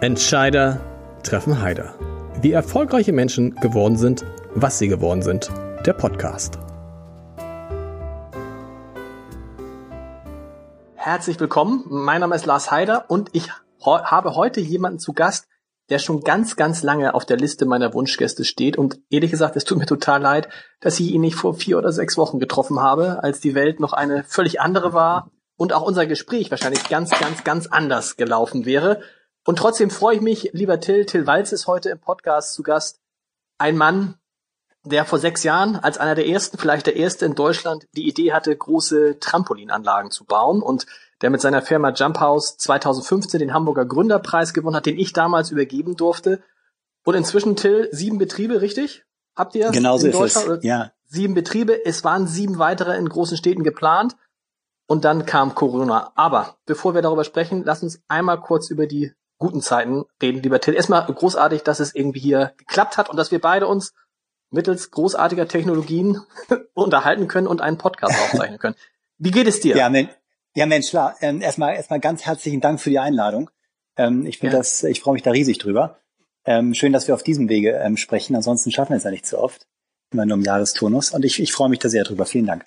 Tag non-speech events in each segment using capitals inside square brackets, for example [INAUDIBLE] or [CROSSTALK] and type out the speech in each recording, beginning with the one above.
Entscheider treffen Heider. Wie erfolgreiche Menschen geworden sind, was sie geworden sind. Der Podcast. Herzlich willkommen. Mein Name ist Lars Heider und ich habe heute jemanden zu Gast, der schon ganz, ganz lange auf der Liste meiner Wunschgäste steht. Und ehrlich gesagt, es tut mir total leid, dass ich ihn nicht vor vier oder sechs Wochen getroffen habe, als die Welt noch eine völlig andere war und auch unser Gespräch wahrscheinlich ganz, ganz, ganz anders gelaufen wäre. Und trotzdem freue ich mich, lieber Till, Till Walz ist heute im Podcast zu Gast. Ein Mann, der vor sechs Jahren als einer der ersten, vielleicht der erste in Deutschland, die Idee hatte, große Trampolinanlagen zu bauen und der mit seiner Firma Jump House 2015 den Hamburger Gründerpreis gewonnen hat, den ich damals übergeben durfte. Und inzwischen, Till, sieben Betriebe, richtig? Habt ihr genau in so? Ist es. Ja. Sieben Betriebe. Es waren sieben weitere in großen Städten geplant. Und dann kam Corona. Aber bevor wir darüber sprechen, lass uns einmal kurz über die guten Zeiten reden, lieber Till. Erstmal großartig, dass es irgendwie hier geklappt hat und dass wir beide uns mittels großartiger Technologien [LAUGHS] unterhalten können und einen Podcast [LAUGHS] aufzeichnen können. Wie geht es dir? Ja, men ja Mensch, klar. Ähm, erstmal, erstmal ganz herzlichen Dank für die Einladung. Ähm, ich finde ja. das, ich freue mich da riesig drüber. Ähm, schön, dass wir auf diesem Wege sprechen. Ansonsten schaffen wir es ja nicht so oft. Immer nur im Jahresturnus. Und ich, ich freue mich da sehr drüber. Vielen Dank.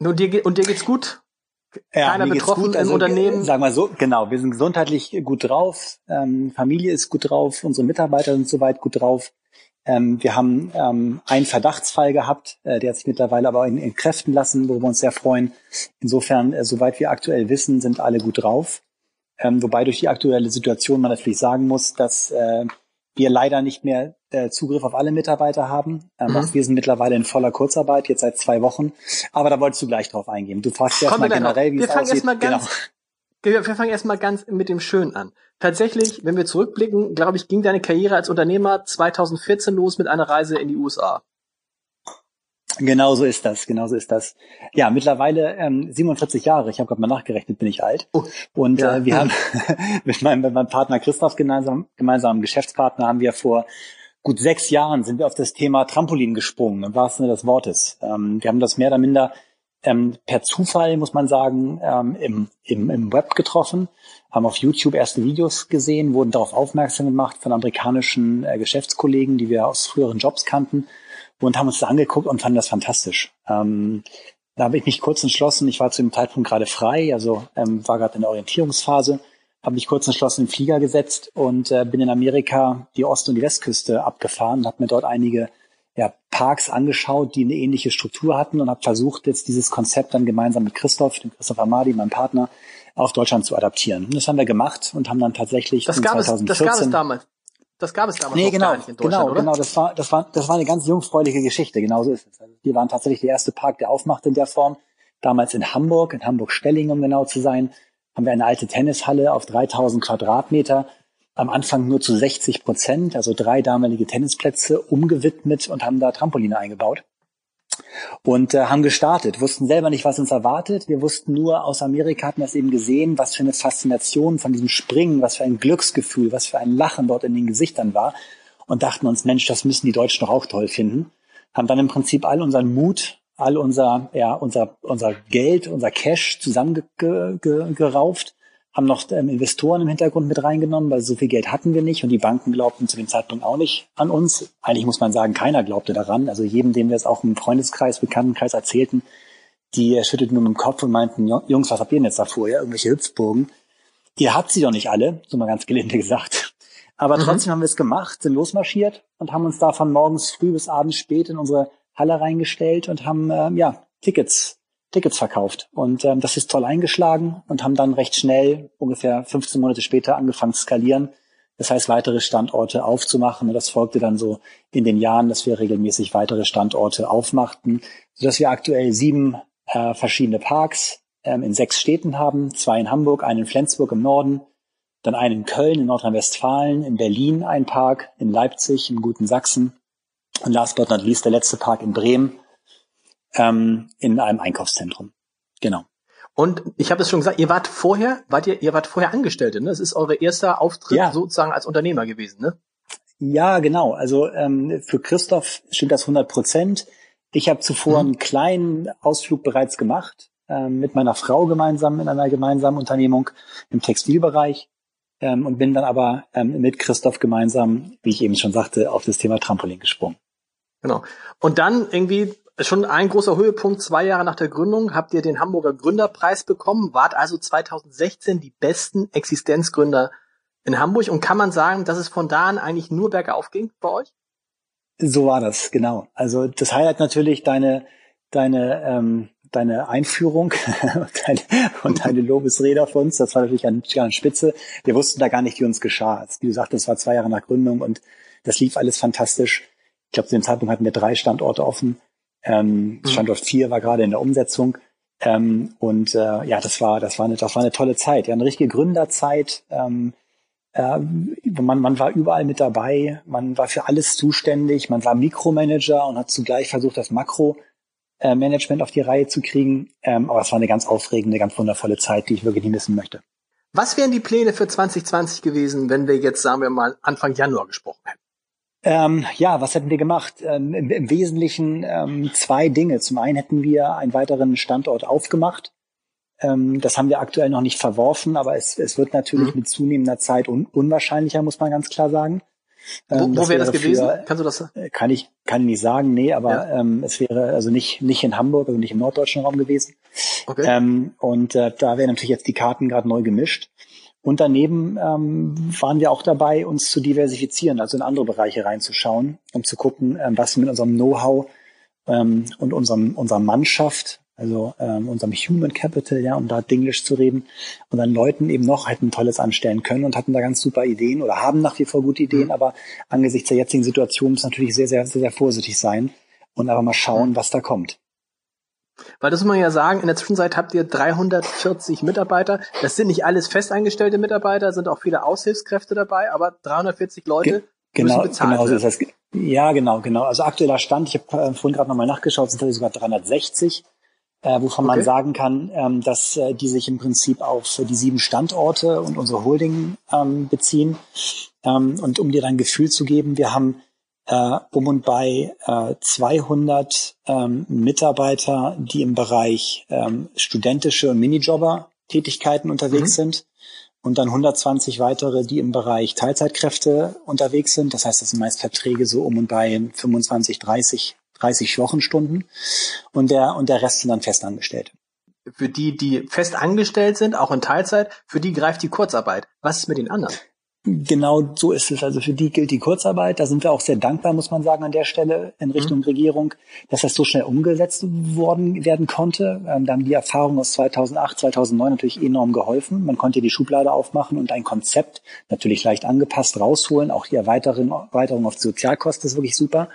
Und dir, und dir geht's gut? Ja, Keiner betroffen gut. Also, im Unternehmen. Sagen wir so, genau, wir sind gesundheitlich gut drauf, ähm, Familie ist gut drauf, unsere Mitarbeiter sind soweit gut drauf. Ähm, wir haben ähm, einen Verdachtsfall gehabt, äh, der hat sich mittlerweile aber in, in Kräften lassen, wo wir uns sehr freuen. Insofern, äh, soweit wir aktuell wissen, sind alle gut drauf. Ähm, wobei durch die aktuelle Situation man natürlich sagen muss, dass äh, wir leider nicht mehr äh, Zugriff auf alle Mitarbeiter haben. Ähm, mhm. Wir sind mittlerweile in voller Kurzarbeit, jetzt seit zwei Wochen. Aber da wolltest du gleich drauf eingehen. Du fragst ja erstmal generell, wie wir es aussieht. Erst ganz, genau. Wir fangen erstmal ganz mit dem Schönen an. Tatsächlich, wenn wir zurückblicken, glaube ich, ging deine Karriere als Unternehmer 2014 los mit einer Reise in die USA. Genau so ist das, genau so ist das. Ja, mittlerweile ähm, 47 Jahre, ich habe gerade mal nachgerechnet, bin ich alt. Oh, und ja. äh, wir haben [LAUGHS] mit meinem, mit meinem Partner Christoph gemeinsam, gemeinsamen Geschäftspartner haben wir vor gut sechs Jahren sind wir auf das Thema Trampolin gesprungen, im wahrsten Sinne des Wortes. Ähm, wir haben das mehr oder minder ähm, per Zufall, muss man sagen, ähm, im, im, im Web getroffen, haben auf YouTube erste Videos gesehen, wurden darauf aufmerksam gemacht von amerikanischen äh, Geschäftskollegen, die wir aus früheren Jobs kannten und haben uns das angeguckt und fanden das fantastisch. Ähm, da habe ich mich kurz entschlossen, ich war zu dem Zeitpunkt gerade frei, also ähm, war gerade in der Orientierungsphase, habe mich kurz entschlossen in den Flieger gesetzt und äh, bin in Amerika die Ost- und die Westküste abgefahren und habe mir dort einige ja, Parks angeschaut, die eine ähnliche Struktur hatten und habe versucht, jetzt dieses Konzept dann gemeinsam mit Christoph, dem Christoph Amadi, meinem Partner, auf Deutschland zu adaptieren. Und das haben wir gemacht und haben dann tatsächlich das gab 2014 es, das gab es damals. Das gab es damals nee, genau, gar nicht in Deutschland, genau, oder? Genau, das war, das war, das war eine ganz jungfräuliche Geschichte. Genauso ist es. Also wir waren tatsächlich der erste Park, der aufmachte in der Form. Damals in Hamburg, in Hamburg-Stelling, um genau zu sein, haben wir eine alte Tennishalle auf 3000 Quadratmeter. Am Anfang nur zu 60 Prozent, also drei damalige Tennisplätze umgewidmet und haben da Trampoline eingebaut und äh, haben gestartet, wussten selber nicht, was uns erwartet. Wir wussten nur, aus Amerika hatten wir es eben gesehen, was für eine Faszination von diesem Springen, was für ein Glücksgefühl, was für ein Lachen dort in den Gesichtern war und dachten uns, Mensch, das müssen die Deutschen doch auch toll finden. Haben dann im Prinzip all unseren Mut, all unser, ja, unser, unser Geld, unser Cash zusammengerauft haben noch ähm, Investoren im Hintergrund mit reingenommen, weil so viel Geld hatten wir nicht und die Banken glaubten zu dem Zeitpunkt auch nicht an uns. Eigentlich muss man sagen, keiner glaubte daran. Also jedem, dem wir es auch im Freundeskreis, Bekanntenkreis erzählten, die schütteten nur mit dem Kopf und meinten, Jungs, was habt ihr denn jetzt davor? Ja, irgendwelche Hüpfburgen. Ihr habt sie doch nicht alle, so mal ganz gelinde gesagt. Aber mhm. trotzdem haben wir es gemacht, sind losmarschiert und haben uns da von morgens früh bis abends spät in unsere Halle reingestellt und haben ähm, ja Tickets Tickets verkauft. Und ähm, das ist toll eingeschlagen und haben dann recht schnell, ungefähr 15 Monate später, angefangen zu skalieren. Das heißt, weitere Standorte aufzumachen. Und das folgte dann so in den Jahren, dass wir regelmäßig weitere Standorte aufmachten, sodass wir aktuell sieben äh, verschiedene Parks ähm, in sechs Städten haben. Zwei in Hamburg, einen in Flensburg im Norden, dann einen in Köln, in Nordrhein-Westfalen, in Berlin ein Park, in Leipzig, in Guten Sachsen und last but not least der letzte Park in Bremen ähm, in einem Einkaufszentrum. Genau. Und ich habe es schon gesagt, ihr wart vorher, wart ihr, ihr wart vorher Angestellte, ne? Das ist euer erster Auftritt ja. sozusagen als Unternehmer gewesen, ne? Ja, genau. Also ähm, für Christoph stimmt das 100 Prozent. Ich habe zuvor mhm. einen kleinen Ausflug bereits gemacht, ähm, mit meiner Frau gemeinsam in einer gemeinsamen Unternehmung im Textilbereich. ähm, und bin dann aber ähm, mit Christoph gemeinsam, wie ich eben schon sagte, auf das Thema Trampolin gesprungen. Genau. Und dann irgendwie schon ein großer Höhepunkt, zwei Jahre nach der Gründung, habt ihr den Hamburger Gründerpreis bekommen, wart also 2016 die besten Existenzgründer in Hamburg und kann man sagen, dass es von da an eigentlich nur bergauf ging bei euch? So war das, genau. Also das Highlight natürlich deine, deine, ähm, deine Einführung [LAUGHS] und deine, und deine Lobesrede auf uns. Das war natürlich an, an Spitze. Wir wussten da gar nicht, wie uns geschah. Wie du sagtest, das war zwei Jahre nach Gründung und das lief alles fantastisch. Ich glaube, zu dem Zeitpunkt hatten wir drei Standorte offen. Ähm, mhm. Standort vier war gerade in der Umsetzung. Ähm, und äh, ja, das war, das war eine, das war eine tolle Zeit. Ja, eine richtige Gründerzeit. Ähm, äh, man, man war überall mit dabei, man war für alles zuständig, man war Mikromanager und hat zugleich versucht, das Makromanagement auf die Reihe zu kriegen. Ähm, aber es war eine ganz aufregende, ganz wundervolle Zeit, die ich wirklich nicht missen möchte. Was wären die Pläne für 2020 gewesen, wenn wir jetzt, sagen wir mal, Anfang Januar gesprochen hätten? Ähm, ja, was hätten wir gemacht? Ähm, im, im, Wesentlichen ähm, zwei Dinge. Zum einen hätten wir einen weiteren Standort aufgemacht. Ähm, das haben wir aktuell noch nicht verworfen, aber es, es wird natürlich mhm. mit zunehmender Zeit un unwahrscheinlicher, muss man ganz klar sagen. wo, ähm, wo wäre das gewesen? Für, Kannst du das? Äh, kann ich, kann ich nicht sagen, nee, aber ja. ähm, es wäre also nicht, nicht in Hamburg, also nicht im norddeutschen Raum gewesen. Okay. Und äh, da werden natürlich jetzt die Karten gerade neu gemischt. Und daneben ähm, waren wir auch dabei, uns zu diversifizieren, also in andere Bereiche reinzuschauen, um zu gucken, ähm, was mit unserem Know-how ähm, und unserem, unserer Mannschaft, also ähm, unserem Human Capital, ja, um da Dinglish zu reden, und dann Leuten eben noch hätten Tolles anstellen können und hatten da ganz super Ideen oder haben nach wie vor gute Ideen, mhm. aber angesichts der jetzigen Situation muss natürlich sehr, sehr, sehr, sehr vorsichtig sein und aber mal schauen, mhm. was da kommt. Weil das muss man ja sagen, in der Zwischenzeit habt ihr 340 Mitarbeiter. Das sind nicht alles festangestellte Mitarbeiter, sind auch viele Aushilfskräfte dabei, aber 340 Leute Ge genau, müssen bezahlt genau so ist das. Ja, genau, genau. Also aktueller Stand, ich habe äh, vorhin gerade nochmal nachgeschaut, sind sogar 360, äh, wovon okay. man sagen kann, ähm, dass äh, die sich im Prinzip auf die sieben Standorte und unsere Holding ähm, beziehen. Ähm, und um dir dann ein Gefühl zu geben, wir haben äh, um und bei äh, 200 ähm, Mitarbeiter, die im Bereich ähm, studentische und Minijobber-Tätigkeiten unterwegs mhm. sind und dann 120 weitere, die im Bereich Teilzeitkräfte unterwegs sind. Das heißt, das sind meist Verträge so um und bei 25, 30, 30 Wochenstunden und der, und der Rest sind dann Festangestellte. Für die, die fest angestellt sind, auch in Teilzeit, für die greift die Kurzarbeit. Was ist mit den anderen? Genau so ist es. Also für die gilt die Kurzarbeit. Da sind wir auch sehr dankbar, muss man sagen, an der Stelle in Richtung mhm. Regierung, dass das so schnell umgesetzt worden werden konnte. Ähm, da haben die Erfahrungen aus 2008, 2009 natürlich enorm geholfen. Man konnte die Schublade aufmachen und ein Konzept, natürlich leicht angepasst, rausholen. Auch die Erweiterung, Erweiterung auf die Sozialkosten ist wirklich super.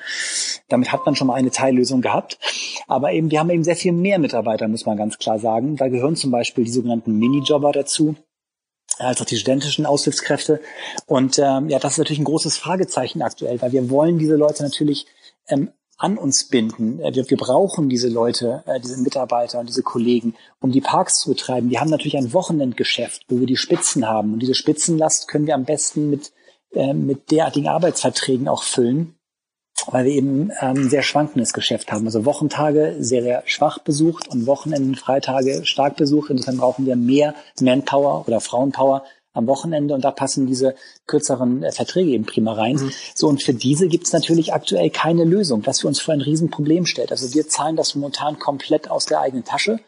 Damit hat man schon mal eine Teillösung gehabt. Aber eben, wir haben eben sehr viel mehr Mitarbeiter, muss man ganz klar sagen. Da gehören zum Beispiel die sogenannten Minijobber dazu als auch die studentischen Aushilfskräfte. Und ähm, ja, das ist natürlich ein großes Fragezeichen aktuell, weil wir wollen diese Leute natürlich ähm, an uns binden. Äh, wir, wir brauchen diese Leute, äh, diese Mitarbeiter und diese Kollegen, um die Parks zu betreiben. Wir haben natürlich ein Wochenendgeschäft, wo wir die Spitzen haben. Und diese Spitzenlast können wir am besten mit, äh, mit derartigen Arbeitsverträgen auch füllen weil wir eben ähm, sehr schwankendes Geschäft haben. Also Wochentage sehr, sehr schwach besucht und Wochenenden, Freitage stark besucht. Insofern brauchen wir mehr Manpower oder Frauenpower am Wochenende und da passen diese kürzeren äh, Verträge eben prima rein. Mhm. So, und für diese gibt es natürlich aktuell keine Lösung, was für uns vor ein Riesenproblem stellt. Also wir zahlen das momentan komplett aus der eigenen Tasche.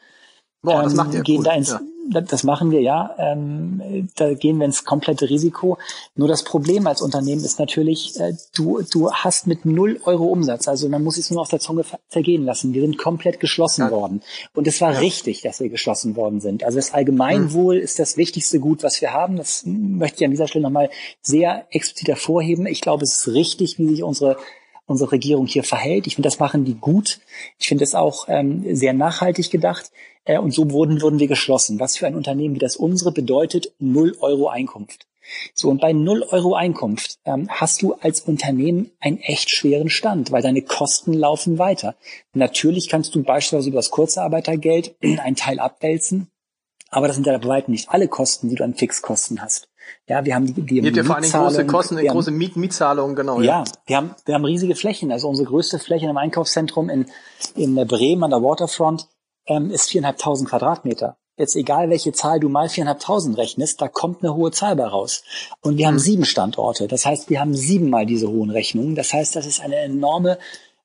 Boah, das macht ihr gehen gut. da ins, ja das machen wir ja. Ähm, da gehen wir ins komplette Risiko. Nur das Problem als Unternehmen ist natürlich, äh, du, du hast mit null Euro Umsatz, also man muss es nur auf der Zunge zergehen lassen. Wir sind komplett geschlossen ja. worden. Und es war ja. richtig, dass wir geschlossen worden sind. Also das Allgemeinwohl mhm. ist das wichtigste Gut, was wir haben. Das möchte ich an dieser Stelle nochmal sehr explizit hervorheben. Ich glaube, es ist richtig, wie sich unsere unsere Regierung hier verhält. Ich finde, das machen die gut. Ich finde es auch ähm, sehr nachhaltig gedacht. Äh, und so wurden, wurden wir geschlossen. Was für ein Unternehmen wie das unsere bedeutet null Euro Einkunft. So, und bei null Euro Einkunft ähm, hast du als Unternehmen einen echt schweren Stand, weil deine Kosten laufen weiter. Natürlich kannst du beispielsweise über das Kurzarbeitergeld [CLEARS THROAT] einen Teil abwälzen, aber das sind ja bei weitem nicht alle Kosten, die du an Fixkosten hast. Ja, wir haben die, die habt ja vor allem große Kosten, haben, große Miet Mietzahlungen, genau. Ja, ja, wir haben, wir haben riesige Flächen. Also unsere größte Fläche im Einkaufszentrum in, in Bremen an der Waterfront ähm, ist viereinhalbtausend Quadratmeter. jetzt egal welche Zahl du mal 4.500 rechnest, da kommt eine hohe Zahl bei raus. Und wir haben mhm. sieben Standorte. Das heißt, wir haben siebenmal diese hohen Rechnungen. Das heißt, das ist eine enorme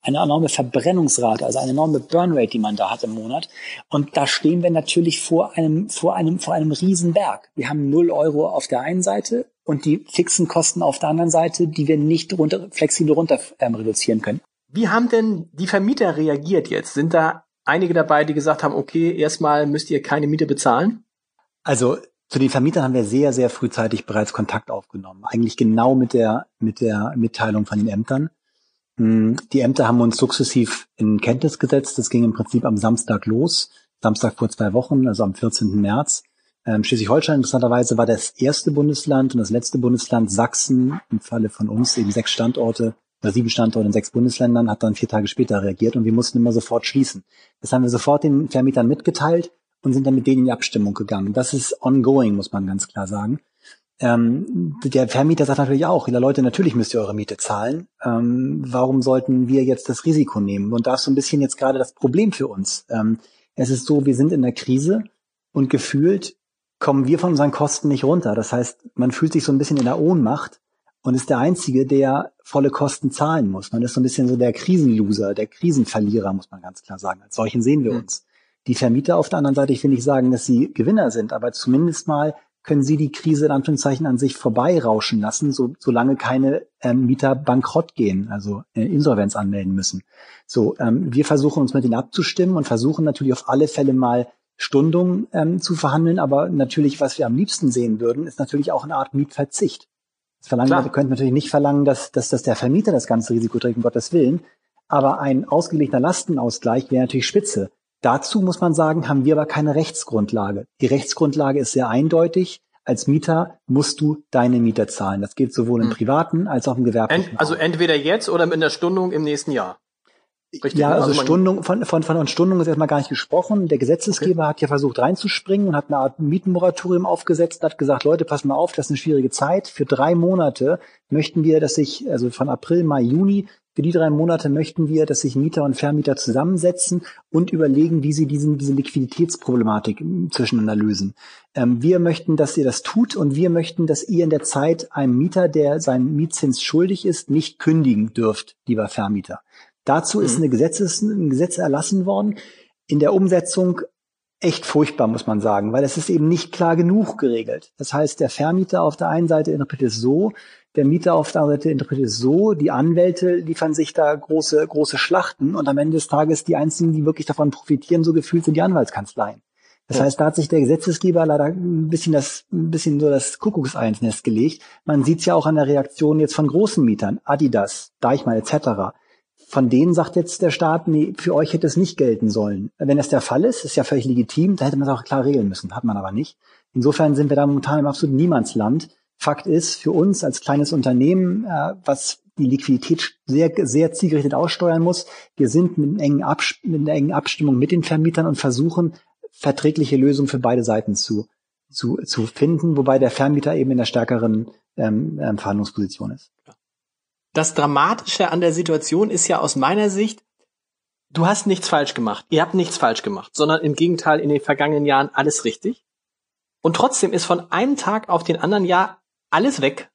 eine enorme Verbrennungsrate, also eine enorme Burnrate, die man da hat im Monat. Und da stehen wir natürlich vor einem, vor einem, vor einem Riesenberg. Wir haben null Euro auf der einen Seite und die fixen Kosten auf der anderen Seite, die wir nicht runter, flexibel runter ähm, reduzieren können. Wie haben denn die Vermieter reagiert jetzt? Sind da einige dabei, die gesagt haben, okay, erstmal müsst ihr keine Miete bezahlen? Also zu den Vermietern haben wir sehr, sehr frühzeitig bereits Kontakt aufgenommen. Eigentlich genau mit der, mit der Mitteilung von den Ämtern. Hm, die Ämter haben uns sukzessiv in Kenntnis gesetzt. Das ging im Prinzip am Samstag los. Samstag vor zwei Wochen, also am 14. März. Ähm, Schleswig-Holstein interessanterweise war das erste Bundesland und das letzte Bundesland Sachsen im Falle von uns eben sechs Standorte oder sieben Standorte in sechs Bundesländern hat dann vier Tage später reagiert und wir mussten immer sofort schließen. Das haben wir sofort den Vermietern mitgeteilt und sind dann mit denen in die Abstimmung gegangen. Das ist ongoing, muss man ganz klar sagen. Ähm, der Vermieter sagt natürlich auch, ja Leute, natürlich müsst ihr eure Miete zahlen. Ähm, warum sollten wir jetzt das Risiko nehmen? Und da ist so ein bisschen jetzt gerade das Problem für uns. Ähm, es ist so, wir sind in der Krise und gefühlt kommen wir von unseren Kosten nicht runter. Das heißt, man fühlt sich so ein bisschen in der Ohnmacht und ist der Einzige, der volle Kosten zahlen muss. Man ist so ein bisschen so der Krisenloser, der Krisenverlierer, muss man ganz klar sagen. Als solchen sehen wir mhm. uns. Die Vermieter auf der anderen Seite, ich will nicht sagen, dass sie Gewinner sind, aber zumindest mal können sie die Krise in Anführungszeichen an sich vorbeirauschen lassen, so, solange keine ähm, Mieter bankrott gehen, also äh, Insolvenz anmelden müssen. So, ähm, wir versuchen uns mit denen abzustimmen und versuchen natürlich auf alle Fälle mal Stundungen ähm, zu verhandeln, aber natürlich, was wir am liebsten sehen würden, ist natürlich auch eine Art Mietverzicht. Das verlangen wir könnten natürlich nicht verlangen, dass, dass, dass der Vermieter das ganze Risiko trägt, um Gottes Willen. Aber ein ausgeglichener Lastenausgleich wäre natürlich spitze. Dazu muss man sagen, haben wir aber keine Rechtsgrundlage. Die Rechtsgrundlage ist sehr eindeutig. Als Mieter musst du deine Miete zahlen. Das geht sowohl im hm. privaten als auch im gewerblichen. Ent, also entweder jetzt oder mit der Stundung im nächsten Jahr. Richtig, ja, ne? also, also Stundung, von, von, von Stundung ist erstmal gar nicht gesprochen. Der Gesetzesgeber okay. hat ja versucht reinzuspringen und hat eine Art Mietenmoratorium aufgesetzt und hat gesagt, Leute, pass mal auf, das ist eine schwierige Zeit. Für drei Monate möchten wir, dass sich, also von April, Mai, Juni, für die drei Monate möchten wir, dass sich Mieter und Vermieter zusammensetzen und überlegen, wie sie diesen, diese Liquiditätsproblematik zwischeneinander lösen. Ähm, wir möchten, dass ihr das tut und wir möchten, dass ihr in der Zeit einem Mieter, der seinen Mietzins schuldig ist, nicht kündigen dürft, lieber Vermieter. Dazu ist mhm. eine Gesetzes, ein Gesetz erlassen worden. In der Umsetzung echt furchtbar, muss man sagen, weil es ist eben nicht klar genug geregelt. Das heißt, der Vermieter auf der einen Seite interpretiert es so, der Mieter auf der anderen Seite interpretiert es so, die Anwälte liefern sich da große, große Schlachten und am Ende des Tages die einzigen, die wirklich davon profitieren, so gefühlt sind die Anwaltskanzleien. Das ja. heißt, da hat sich der Gesetzesgeber leider ein bisschen das, ein bisschen so das Kuckuckseinsnest gelegt. Man sieht es ja auch an der Reaktion jetzt von großen Mietern, Adidas, Deichmann etc. Von denen sagt jetzt der Staat, nee, für euch hätte es nicht gelten sollen. Wenn das der Fall ist, ist ja völlig legitim, da hätte man es auch klar regeln müssen, hat man aber nicht. Insofern sind wir da momentan im absoluten Niemandsland. Fakt ist, für uns als kleines Unternehmen, äh, was die Liquidität sehr, sehr zielgerichtet aussteuern muss, wir sind mit, engen mit einer engen Abstimmung mit den Vermietern und versuchen, verträgliche Lösungen für beide Seiten zu, zu, zu finden, wobei der Vermieter eben in der stärkeren ähm, ähm Verhandlungsposition ist. Das Dramatische an der Situation ist ja aus meiner Sicht, du hast nichts falsch gemacht. Ihr habt nichts falsch gemacht, sondern im Gegenteil in den vergangenen Jahren alles richtig. Und trotzdem ist von einem Tag auf den anderen Jahr alles weg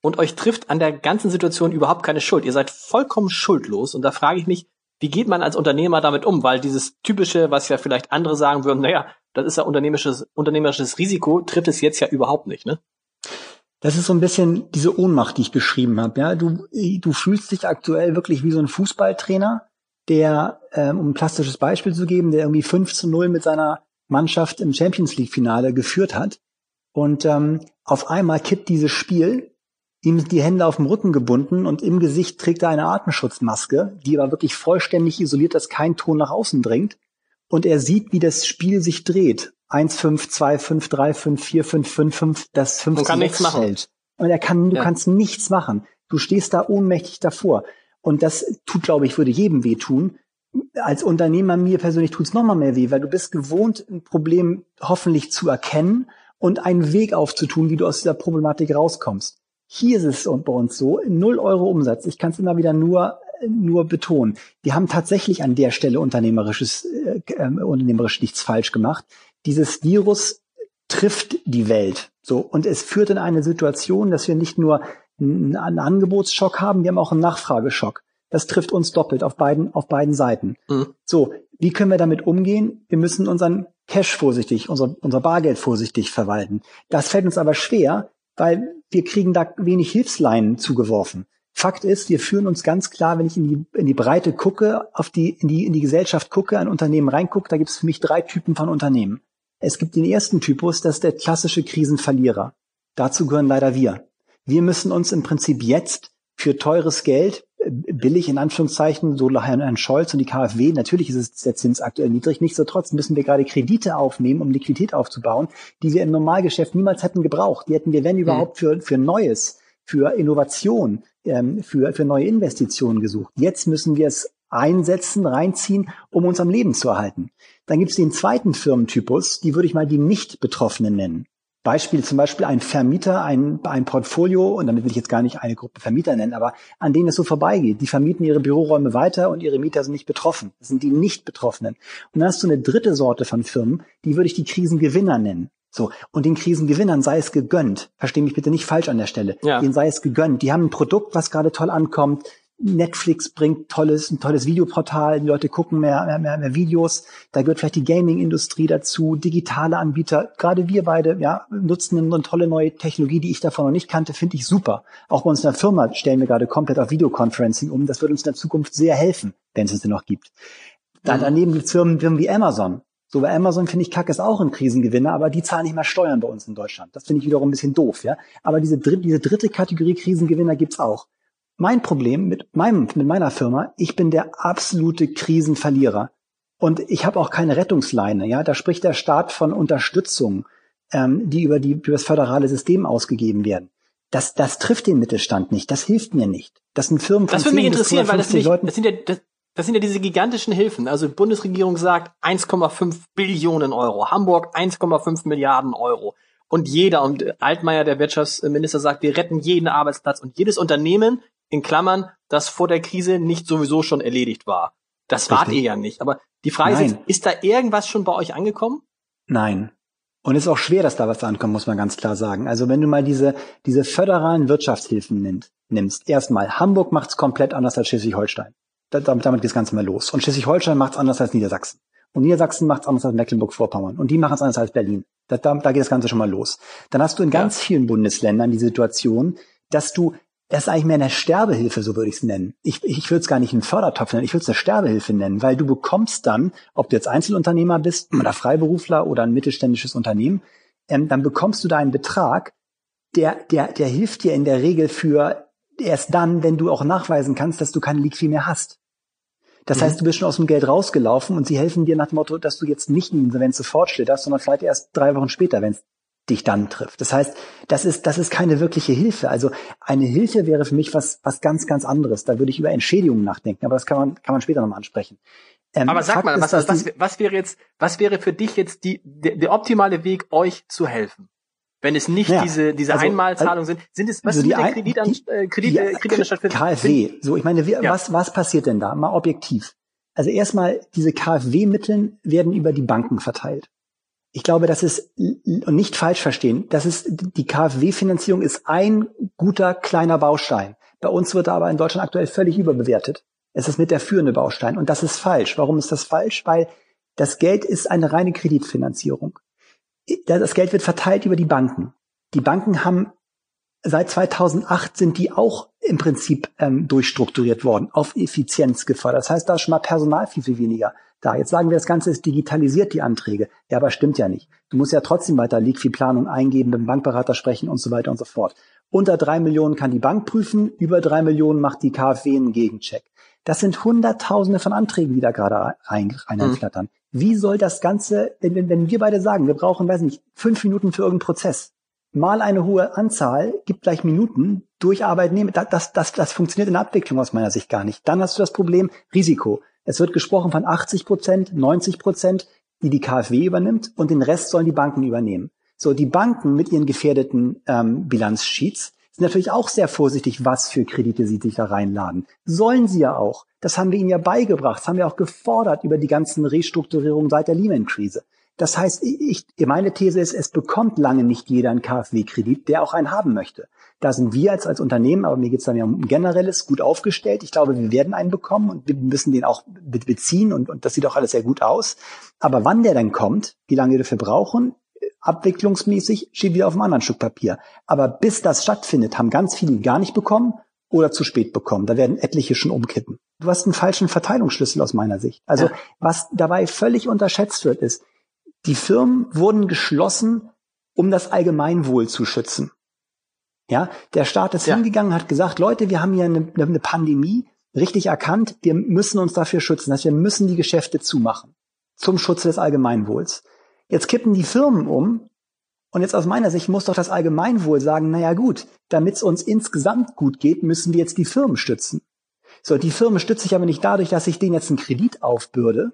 und euch trifft an der ganzen Situation überhaupt keine Schuld. Ihr seid vollkommen schuldlos und da frage ich mich, wie geht man als Unternehmer damit um? Weil dieses typische, was ja vielleicht andere sagen würden, naja, das ist ja unternehmerisches, unternehmerisches Risiko, trifft es jetzt ja überhaupt nicht, ne? Das ist so ein bisschen diese Ohnmacht, die ich beschrieben habe. Ja, du, du fühlst dich aktuell wirklich wie so ein Fußballtrainer, der, ähm, um ein plastisches Beispiel zu geben, der irgendwie 5 zu 0 mit seiner Mannschaft im Champions League Finale geführt hat und ähm, auf einmal kippt dieses Spiel, ihm die Hände auf dem Rücken gebunden und im Gesicht trägt er eine Atemschutzmaske, die aber wirklich vollständig isoliert, dass kein Ton nach außen dringt. Und er sieht, wie das Spiel sich dreht. 1, 5, 2, 5, 3, 5, 4, 5, 5, 5, das 5 kann nichts machen. Hält. Und er kann, du ja. kannst nichts machen. Du stehst da ohnmächtig davor. Und das tut, glaube ich, würde jedem wehtun. Als Unternehmer mir persönlich tut's noch mal mehr weh, weil du bist gewohnt, ein Problem hoffentlich zu erkennen und einen Weg aufzutun, wie du aus dieser Problematik rauskommst. Hier ist es bei uns so, null Euro Umsatz. Ich kann es immer wieder nur nur betonen. Wir haben tatsächlich an der Stelle unternehmerisches, äh, äh, unternehmerisch nichts falsch gemacht. dieses Virus trifft die Welt. So. Und es führt in eine Situation, dass wir nicht nur einen Angebotsschock haben, wir haben auch einen Nachfrageschock. Das trifft uns doppelt auf beiden, auf beiden Seiten. Mhm. So. Wie können wir damit umgehen? Wir müssen unseren Cash vorsichtig, unser, unser Bargeld vorsichtig verwalten. Das fällt uns aber schwer, weil wir kriegen da wenig Hilfsleinen zugeworfen. Fakt ist, wir führen uns ganz klar, wenn ich in die, in die Breite gucke, auf die, in die, in die Gesellschaft gucke, ein Unternehmen reingucke, da gibt es für mich drei Typen von Unternehmen. Es gibt den ersten Typus, das ist der klassische Krisenverlierer. Dazu gehören leider wir. Wir müssen uns im Prinzip jetzt für teures Geld, billig in Anführungszeichen, so Herrn Scholz und die KfW, natürlich ist es der Zins aktuell niedrig, nichtsdestotrotz müssen wir gerade Kredite aufnehmen, um Liquidität aufzubauen, die wir im Normalgeschäft niemals hätten gebraucht. Die hätten wir, wenn überhaupt, für, für Neues, für Innovation, ähm, für, für neue Investitionen gesucht. Jetzt müssen wir es einsetzen, reinziehen, um uns am Leben zu erhalten. Dann gibt es den zweiten Firmentypus, die würde ich mal die Nicht-Betroffenen nennen. Beispiel zum Beispiel ein Vermieter, ein, ein Portfolio, und damit will ich jetzt gar nicht eine Gruppe Vermieter nennen, aber an denen es so vorbeigeht. Die vermieten ihre Büroräume weiter und ihre Mieter sind nicht betroffen. Das sind die Nicht-Betroffenen. Und dann hast du eine dritte Sorte von Firmen, die würde ich die Krisengewinner nennen. So. Und den Krisengewinnern sei es gegönnt. Versteh mich bitte nicht falsch an der Stelle. Ja. Denen sei es gegönnt. Die haben ein Produkt, was gerade toll ankommt. Netflix bringt tolles, ein tolles Videoportal, die Leute gucken mehr, mehr, mehr, mehr Videos, da gehört vielleicht die Gaming-Industrie dazu, digitale Anbieter, gerade wir beide, ja, nutzen eine, tolle neue Technologie, die ich davon noch nicht kannte, finde ich super. Auch bei uns in der Firma stellen wir gerade komplett auf Videoconferencing um, das wird uns in der Zukunft sehr helfen, wenn es es denn noch gibt. Dann mhm. daneben gibt es Firmen, Firmen wie Amazon, so bei Amazon finde ich Kacke ist auch ein Krisengewinner, aber die zahlen nicht mehr Steuern bei uns in Deutschland. Das finde ich wiederum ein bisschen doof, ja. Aber diese, dritte, diese dritte Kategorie Krisengewinner gibt's auch. Mein Problem mit meinem, mit meiner Firma, ich bin der absolute Krisenverlierer. Und ich habe auch keine Rettungsleine, ja. Da spricht der Staat von Unterstützung, ähm, die über, die über das föderale System ausgegeben werden. Das, das trifft den Mittelstand nicht. Das hilft mir nicht. Das sind Firmen von Das würde mich interessieren, weil das, nicht, das sind ja, das, das sind ja diese gigantischen Hilfen. Also die Bundesregierung sagt 1,5 Billionen Euro, Hamburg 1,5 Milliarden Euro. Und jeder, und Altmaier, der Wirtschaftsminister, sagt, wir retten jeden Arbeitsplatz und jedes Unternehmen, in Klammern, das vor der Krise nicht sowieso schon erledigt war. Das wart ihr ja nicht. Aber die Frage Nein. ist, ist da irgendwas schon bei euch angekommen? Nein. Und es ist auch schwer, dass da was ankommt, muss man ganz klar sagen. Also wenn du mal diese, diese föderalen Wirtschaftshilfen nimmst, nimmst erstmal, Hamburg macht's komplett anders als Schleswig-Holstein damit, damit geht das Ganze mal los. Und Schleswig-Holstein macht es anders als Niedersachsen. Und Niedersachsen macht es anders als Mecklenburg-Vorpommern. Und die machen es anders als Berlin. Da, da, da geht das Ganze schon mal los. Dann hast du in ganz ja. vielen Bundesländern die Situation, dass du, das ist eigentlich mehr eine Sterbehilfe, so würde ich es nennen. Ich, ich würde es gar nicht einen Fördertopf nennen, ich würde es eine Sterbehilfe nennen, weil du bekommst dann, ob du jetzt Einzelunternehmer bist oder Freiberufler oder ein mittelständisches Unternehmen, ähm, dann bekommst du da einen Betrag, der, der, der hilft dir in der Regel für erst dann, wenn du auch nachweisen kannst, dass du keine Liquidität mehr hast. Das mhm. heißt, du bist schon aus dem Geld rausgelaufen und sie helfen dir nach dem Motto, dass du jetzt nicht in Insolvenz sofort schlitterst, sondern vielleicht erst drei Wochen später, wenn es dich dann trifft. Das heißt, das ist, das ist keine wirkliche Hilfe. Also eine Hilfe wäre für mich was, was ganz, ganz anderes. Da würde ich über Entschädigungen nachdenken, aber das kann man, kann man später nochmal ansprechen. Ähm, aber sag Fakt mal, was, ist, was, was, wäre jetzt, was wäre für dich jetzt die, der, der optimale Weg, euch zu helfen? Wenn es nicht naja, diese, diese also, Einmalzahlungen sind, sind es, was also ist mit der Kredit an, äh, Kredit, die, Kredit Kredit KfW. So, ich meine, wir, ja. was, was passiert denn da? Mal objektiv. Also erstmal, diese KfW-Mitteln werden über die Banken verteilt. Ich glaube, das ist, und nicht falsch verstehen, das ist, die KfW-Finanzierung ist ein guter kleiner Baustein. Bei uns wird er aber in Deutschland aktuell völlig überbewertet. Es ist mit der führende Baustein. Und das ist falsch. Warum ist das falsch? Weil das Geld ist eine reine Kreditfinanzierung das Geld wird verteilt über die Banken. Die Banken haben seit 2008 sind die auch im Prinzip ähm, durchstrukturiert worden, auf Effizienz gefördert. Das heißt, da ist schon mal Personal viel, viel weniger da. Jetzt sagen wir, das Ganze ist digitalisiert, die Anträge. Ja, aber stimmt ja nicht. Du musst ja trotzdem weiter Liquidplanung eingeben, mit dem Bankberater sprechen und so weiter und so fort. Unter drei Millionen kann die Bank prüfen, über drei Millionen macht die KfW einen Gegencheck. Das sind Hunderttausende von Anträgen, die da gerade rein, reinflattern. Mhm. Wie soll das Ganze, wenn, wenn, wenn wir beide sagen, wir brauchen, weiß nicht, fünf Minuten für irgendeinen Prozess, mal eine hohe Anzahl gibt gleich Minuten durch Arbeitnehmer, das, das, das, funktioniert in der Abwicklung aus meiner Sicht gar nicht. Dann hast du das Problem Risiko. Es wird gesprochen von 80 Prozent, 90 Prozent, die die KfW übernimmt und den Rest sollen die Banken übernehmen. So, die Banken mit ihren gefährdeten ähm, Bilanzsheets sind natürlich auch sehr vorsichtig, was für Kredite sie sich da reinladen. Sollen sie ja auch. Das haben wir ihnen ja beigebracht, das haben wir auch gefordert über die ganzen Restrukturierungen seit der Lehman-Krise. Das heißt, ich, meine These ist, es bekommt lange nicht jeder einen KfW-Kredit, der auch einen haben möchte. Da sind wir als, als Unternehmen, aber mir geht es dann ja um generelles, gut aufgestellt. Ich glaube, wir werden einen bekommen und wir müssen den auch beziehen und, und das sieht auch alles sehr gut aus. Aber wann der dann kommt, wie lange wir dafür brauchen, abwicklungsmäßig, steht wieder auf einem anderen Stück Papier. Aber bis das stattfindet, haben ganz viele gar nicht bekommen oder zu spät bekommen. Da werden etliche schon umkippen. Du hast einen falschen Verteilungsschlüssel aus meiner Sicht. Also ja. was dabei völlig unterschätzt wird, ist, die Firmen wurden geschlossen, um das Allgemeinwohl zu schützen. Ja, der Staat ist ja. hingegangen, hat gesagt, Leute, wir haben hier eine, eine Pandemie, richtig erkannt, wir müssen uns dafür schützen, dass wir müssen die Geschäfte zumachen zum Schutz des Allgemeinwohls. Jetzt kippen die Firmen um und jetzt aus meiner Sicht muss doch das Allgemeinwohl sagen, naja gut, damit es uns insgesamt gut geht, müssen wir jetzt die Firmen stützen. So, die Firmen stütze ich aber nicht dadurch, dass ich denen jetzt einen Kredit aufbürde,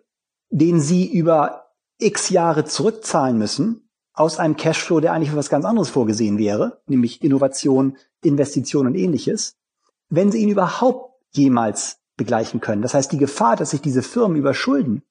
den sie über x Jahre zurückzahlen müssen aus einem Cashflow, der eigentlich für was ganz anderes vorgesehen wäre, nämlich Innovation, Investition und ähnliches, wenn sie ihn überhaupt jemals begleichen können. Das heißt, die Gefahr, dass sich diese Firmen überschulden,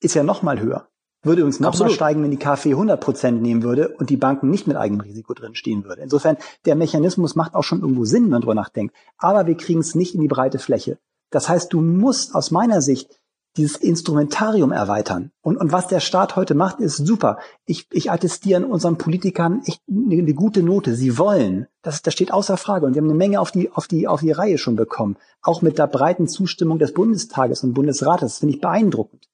ist ja noch mal höher. Würde uns noch Absolut. mal steigen, wenn die KfW 100 Prozent nehmen würde und die Banken nicht mit eigenem Risiko drin stehen würde. Insofern, der Mechanismus macht auch schon irgendwo Sinn, wenn man drüber nachdenkt. Aber wir kriegen es nicht in die breite Fläche. Das heißt, du musst aus meiner Sicht dieses Instrumentarium erweitern. Und, und was der Staat heute macht, ist super. Ich, ich attestiere unseren Politikern echt eine, eine gute Note. Sie wollen. Das, das steht außer Frage. Und wir haben eine Menge auf die, auf die, auf die Reihe schon bekommen. Auch mit der breiten Zustimmung des Bundestages und Bundesrates. Das finde ich beeindruckend.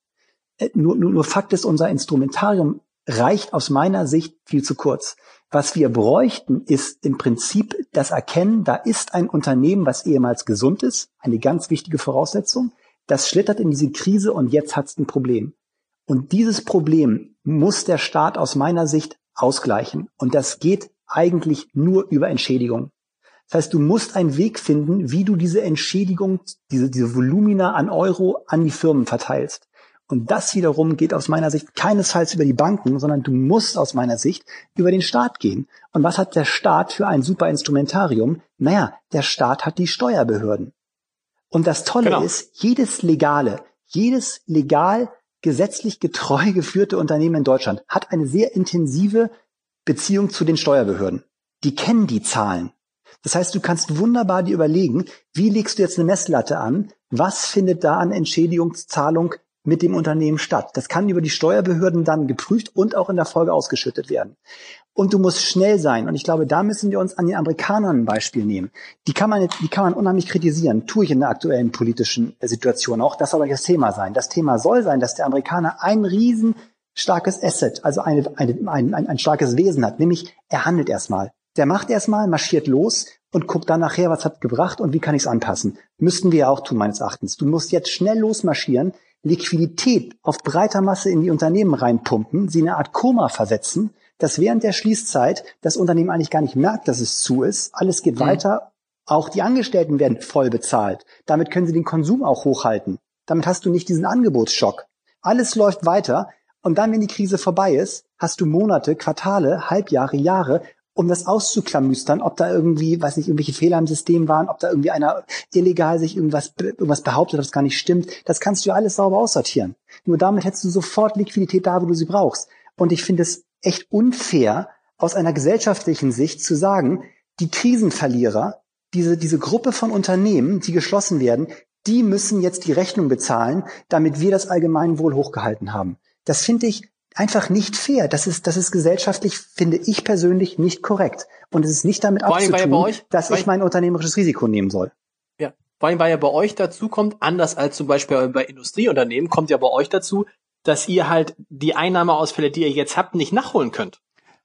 Äh, nur, nur, nur Fakt ist, unser Instrumentarium reicht aus meiner Sicht viel zu kurz. Was wir bräuchten, ist im Prinzip das Erkennen, da ist ein Unternehmen, was ehemals gesund ist, eine ganz wichtige Voraussetzung das schlittert in diese Krise und jetzt hat's ein Problem. Und dieses Problem muss der Staat aus meiner Sicht ausgleichen. Und das geht eigentlich nur über Entschädigung. Das heißt, du musst einen Weg finden, wie du diese Entschädigung, diese, diese Volumina an Euro an die Firmen verteilst. Und das wiederum geht aus meiner Sicht keinesfalls über die Banken, sondern du musst aus meiner Sicht über den Staat gehen. Und was hat der Staat für ein super Instrumentarium? Naja, der Staat hat die Steuerbehörden. Und das Tolle genau. ist, jedes legale, jedes legal gesetzlich getreu [LAUGHS] geführte Unternehmen in Deutschland hat eine sehr intensive Beziehung zu den Steuerbehörden. Die kennen die Zahlen. Das heißt, du kannst wunderbar dir überlegen, wie legst du jetzt eine Messlatte an? Was findet da an Entschädigungszahlung mit dem Unternehmen statt? Das kann über die Steuerbehörden dann geprüft und auch in der Folge ausgeschüttet werden und du musst schnell sein. Und ich glaube, da müssen wir uns an den Amerikanern ein Beispiel nehmen. Die kann man, die kann man unheimlich kritisieren. Tue ich in der aktuellen politischen Situation auch. Das soll aber das Thema sein. Das Thema soll sein, dass der Amerikaner ein riesen starkes Asset, also eine, eine, ein, ein, ein starkes Wesen hat. Nämlich, er handelt erstmal. Der macht erstmal, marschiert los und guckt dann nachher, was hat gebracht und wie kann ich es anpassen. Müssten wir ja auch tun, meines Erachtens. Du musst jetzt schnell losmarschieren, Liquidität auf breiter Masse in die Unternehmen reinpumpen, sie in eine Art Koma versetzen, dass während der Schließzeit das Unternehmen eigentlich gar nicht merkt, dass es zu ist. Alles geht mhm. weiter. Auch die Angestellten werden voll bezahlt. Damit können sie den Konsum auch hochhalten. Damit hast du nicht diesen Angebotsschock. Alles läuft weiter. Und dann, wenn die Krise vorbei ist, hast du Monate, Quartale, Halbjahre, Jahre, um das auszuklamüstern, ob da irgendwie, weiß nicht, irgendwelche Fehler im System waren, ob da irgendwie einer illegal sich irgendwas, irgendwas behauptet, was gar nicht stimmt. Das kannst du alles sauber aussortieren. Nur damit hättest du sofort Liquidität da, wo du sie brauchst. Und ich finde es echt unfair, aus einer gesellschaftlichen Sicht zu sagen, die Krisenverlierer, diese, diese Gruppe von Unternehmen, die geschlossen werden, die müssen jetzt die Rechnung bezahlen, damit wir das Allgemeinwohl hochgehalten haben. Das finde ich einfach nicht fair. Das ist, das ist gesellschaftlich, finde ich persönlich, nicht korrekt. Und es ist nicht damit abzutun, euch, dass ich mein unternehmerisches Risiko nehmen soll. Ja, vor allem, weil ja bei euch dazu kommt, anders als zum Beispiel bei Industrieunternehmen, kommt ja bei euch dazu, dass ihr halt die Einnahmeausfälle, die ihr jetzt habt, nicht nachholen könnt.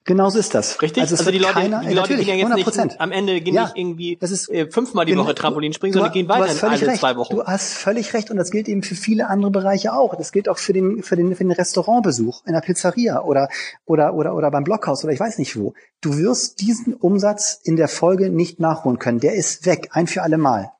Genauso ist das. Richtig? Also, also die Leute, keiner, die Leute gehen ja jetzt 100%. nicht, am Ende gehen ja, nicht irgendwie das ist, äh, fünfmal die Woche Trampolin springen, sondern gehen weiter in alle recht. zwei Wochen. Du hast völlig recht und das gilt eben für viele andere Bereiche auch. Das gilt auch für den, für den, für den Restaurantbesuch in der Pizzeria oder, oder, oder, oder beim Blockhaus oder ich weiß nicht wo. Du wirst diesen Umsatz in der Folge nicht nachholen können. Der ist weg, ein für alle Mal.